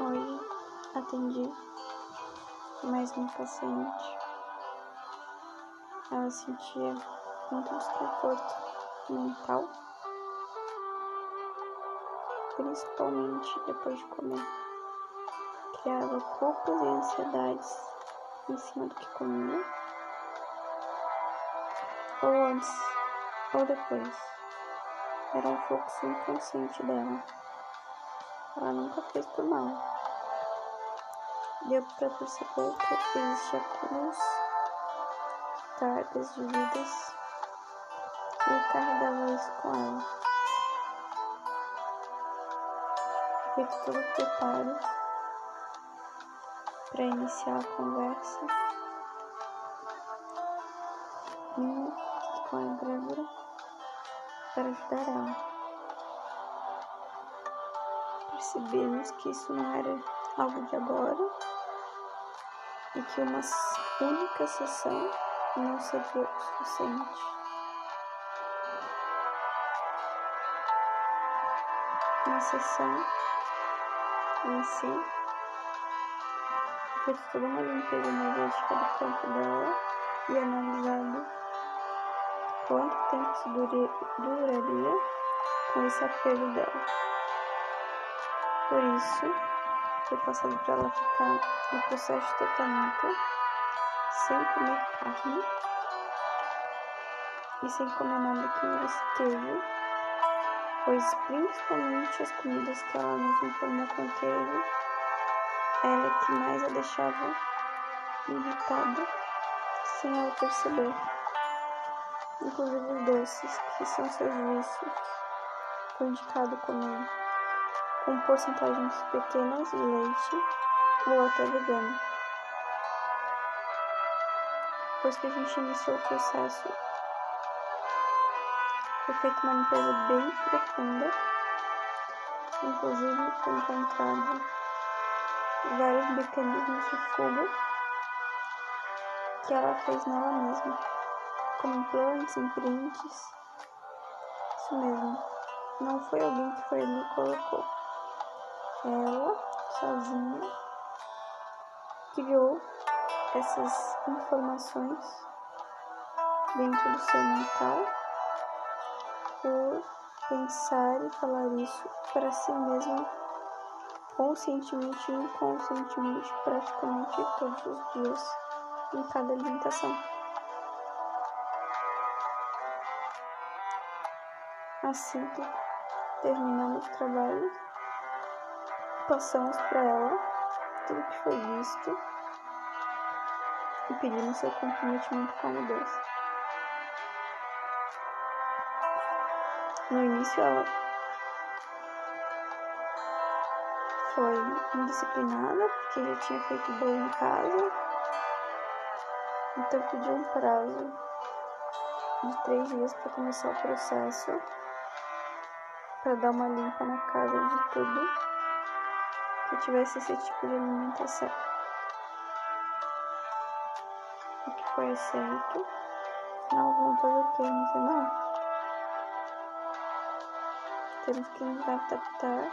Hoje atendi mais um paciente. Ela sentia muito desconforto mental, principalmente depois de comer. Criava culpas e ansiedades em cima do que comia, ou antes ou depois. Era um fluxo inconsciente dela. Ela nunca fez por mal. Deu para perceber que existia cruz, cargas de vidas e carregava isso com ela. Feito todo o preparo para iniciar a conversa. Com a egrégora para ajudar ela. Percebemos que isso não era algo de agora e que uma única sessão não seria o suficiente. Uma sessão em si foi toda uma limpeza energética do campo dela e analisado quanto tempo isso duraria com esse apego dela. Por isso, foi passado para ela ficar no processo de tratamento sem comer carne e sem comer nada que não esteve, pois principalmente as comidas que ela nos informou com queijo era que mais a deixava irritada sem ela perceber. Inclusive os doces, que são seus vícios, foi indicado comer com porcentagens pequenas de leite ou até vegano. Depois que a gente iniciou o processo, foi feita uma limpeza bem profunda, inclusive foi encontrado vários mecanismos de fuga que ela fez nela mesma, como implantes, imprints. Isso mesmo, não foi alguém que foi ali e colocou ela sozinha criou essas informações dentro do seu mental por pensar e falar isso para si mesma conscientemente e inconscientemente praticamente todos os dias em cada alimentação. Assim terminamos o trabalho, passamos para ela tudo que foi visto e pedimos seu comprometimento com a mudança. No início ela foi indisciplinada porque já tinha feito bolo em casa, então pediu um prazo de três dias para começar o processo para dar uma limpa na casa de tudo que tivesse esse tipo de alimentação. O que foi aceito. Não vão fazer o que? Não. Temos que nos adaptar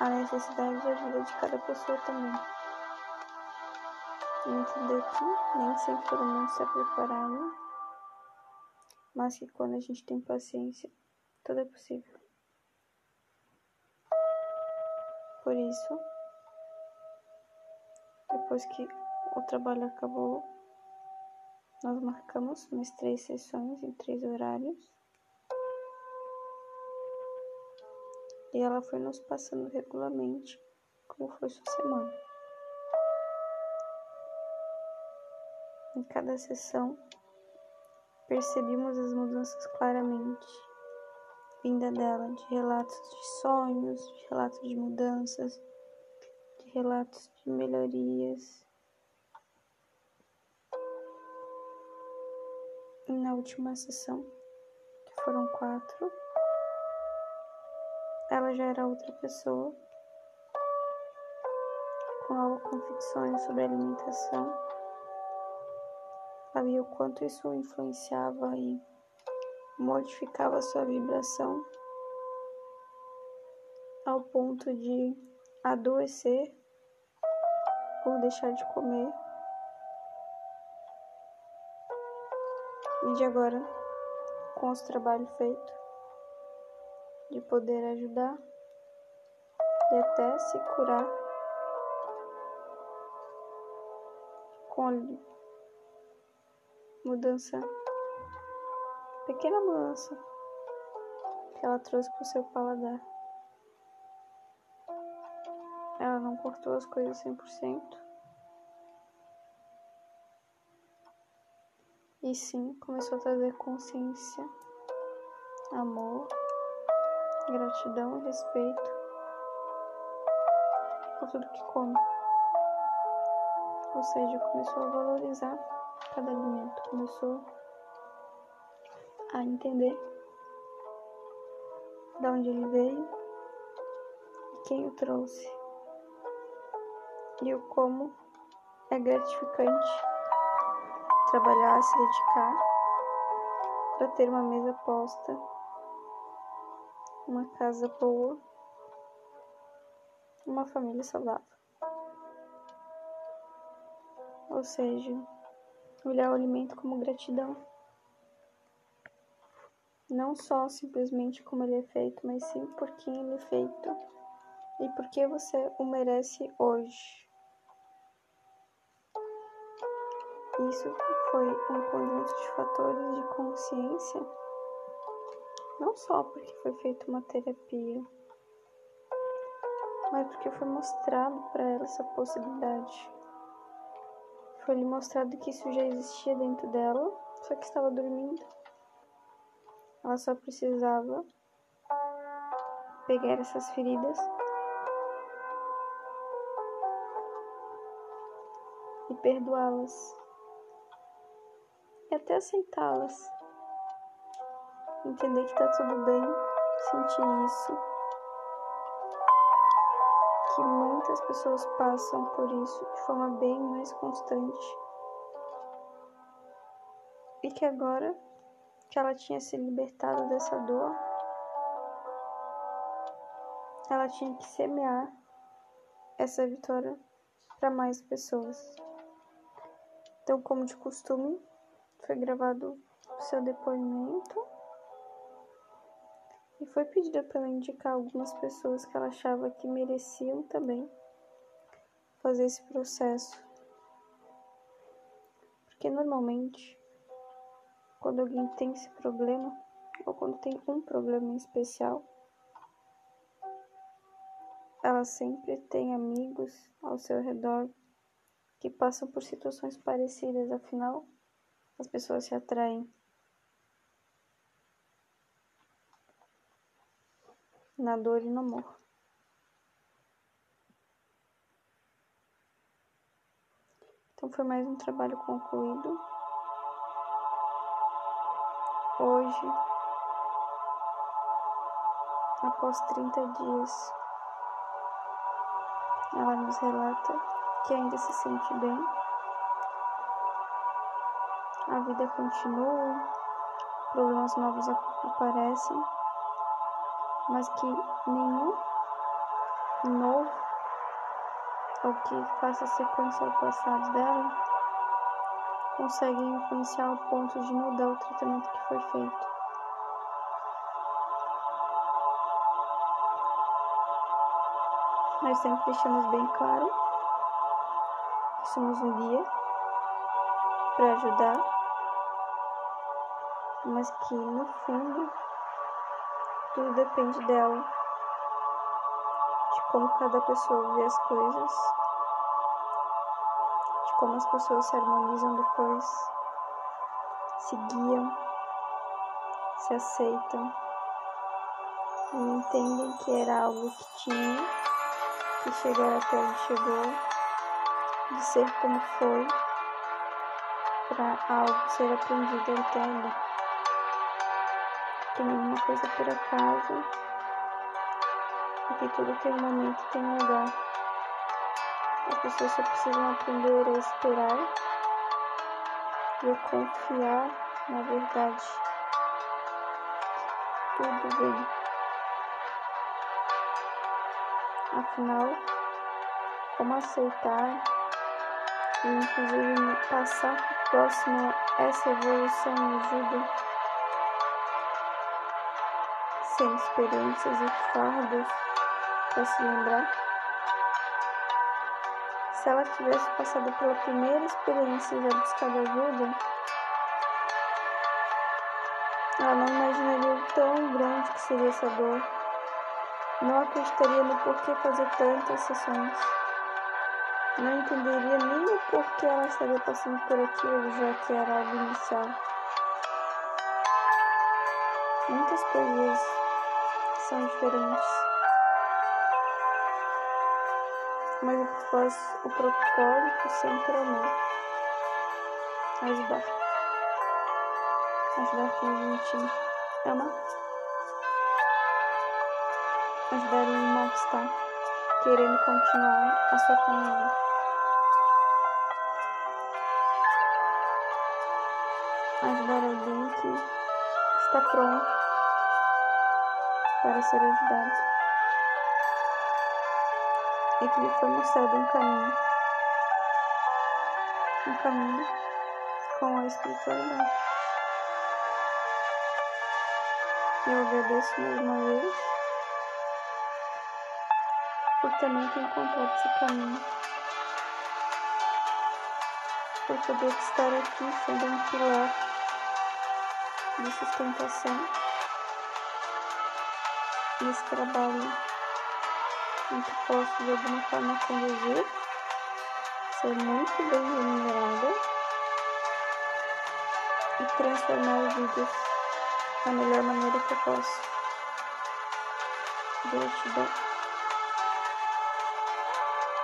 à necessidade de vida de cada pessoa também. Entender que nem sempre todo mundo está preparado, mas que quando a gente tem paciência, tudo é possível. Por isso, depois que o trabalho acabou, nós marcamos mais três sessões em três horários. E ela foi nos passando regularmente como foi sua semana. Em cada sessão, percebemos as mudanças claramente vinda dela de relatos de sonhos, de relatos de mudanças, de relatos de melhorias. E na última sessão, que foram quatro, ela já era outra pessoa, com novas convicções sobre alimentação. Viu o quanto isso influenciava e modificava sua vibração ao ponto de adoecer ou deixar de comer. E de agora, com o trabalho feito, de poder ajudar e até se curar com a mudança, pequena mudança que ela trouxe para o seu paladar. Ela não cortou as coisas 100%. E sim, começou a trazer consciência, amor, gratidão e respeito por tudo que come. Ou seja, começou a valorizar cada alimento, começou a entender de onde ele veio e quem o trouxe. E o como é gratificante trabalhar, se dedicar para ter uma mesa posta, uma casa boa, uma família saudável. Ou seja, olhar o alimento como gratidão. Não só simplesmente como ele é feito, mas sim por quem ele é feito e por que você o merece hoje. Isso foi um conjunto de fatores de consciência, não só porque foi feita uma terapia, mas porque foi mostrado para ela essa possibilidade. Foi lhe mostrado que isso já existia dentro dela, só que estava dormindo. Ela só precisava pegar essas feridas e perdoá-las e até aceitá-las. Entender que tá tudo bem, sentir isso. Que muitas pessoas passam por isso de forma bem mais constante. E que agora que ela tinha se libertado dessa dor, ela tinha que semear essa vitória para mais pessoas. Então, como de costume, foi gravado o seu depoimento e foi pedida para ela indicar algumas pessoas que ela achava que mereciam também fazer esse processo. Porque normalmente, quando alguém tem esse problema, ou quando tem um problema em especial, ela sempre tem amigos ao seu redor que passam por situações parecidas, afinal, as pessoas se atraem. Na dor e no amor. Então foi mais um trabalho concluído. Hoje, após 30 dias, ela nos relata que ainda se sente bem. A vida continua, problemas novos aparecem, mas que nenhum novo ou que faça sequência ao passado dela consegue influenciar ao ponto de mudar o tratamento que foi feito. Nós sempre deixamos bem claro que somos um guia para ajudar mas que no fundo tudo depende dela, de como cada pessoa vê as coisas, como as pessoas se harmonizam depois, se guiam, se aceitam e entendem que era algo que tinha que chegar até onde chegou, de ser como foi, para algo ser aprendido entendo. Que nenhuma coisa por acaso e que tudo tem um momento tem um pessoas só precisam aprender a esperar e a confiar na verdade. Tudo bem. Afinal, como aceitar e inclusive passar para o próximo essa evolução me ajuda sem experiências e fardos para se lembrar. Se ela tivesse passado pela primeira experiência e já ajuda, ela não imaginaria o tão grande que seria essa dor. Não acreditaria no porquê fazer tantas sessões. Não entenderia nem o porquê ela estaria passando por aquilo, já que era algo inicial. Muitas coisas são diferentes. Mas o propósito, sempre é o mesmo. Ajudar. Ajudar quem a gente ama. Ajudar o irmão que está querendo continuar a sua caminhada. Ajudar alguém que está pronto para ser ajudado. E que lhe foi mostrado um caminho. Um caminho com a espiritualidade. Eu agradeço mais uma vez por também ter encontrado esse caminho. Por poder estar aqui sendo um pilar de sustentação nesse trabalho em que posso de alguma forma conduzir, ser muito bem remunerada e transformar vidas da melhor maneira que eu posso. Gratidão.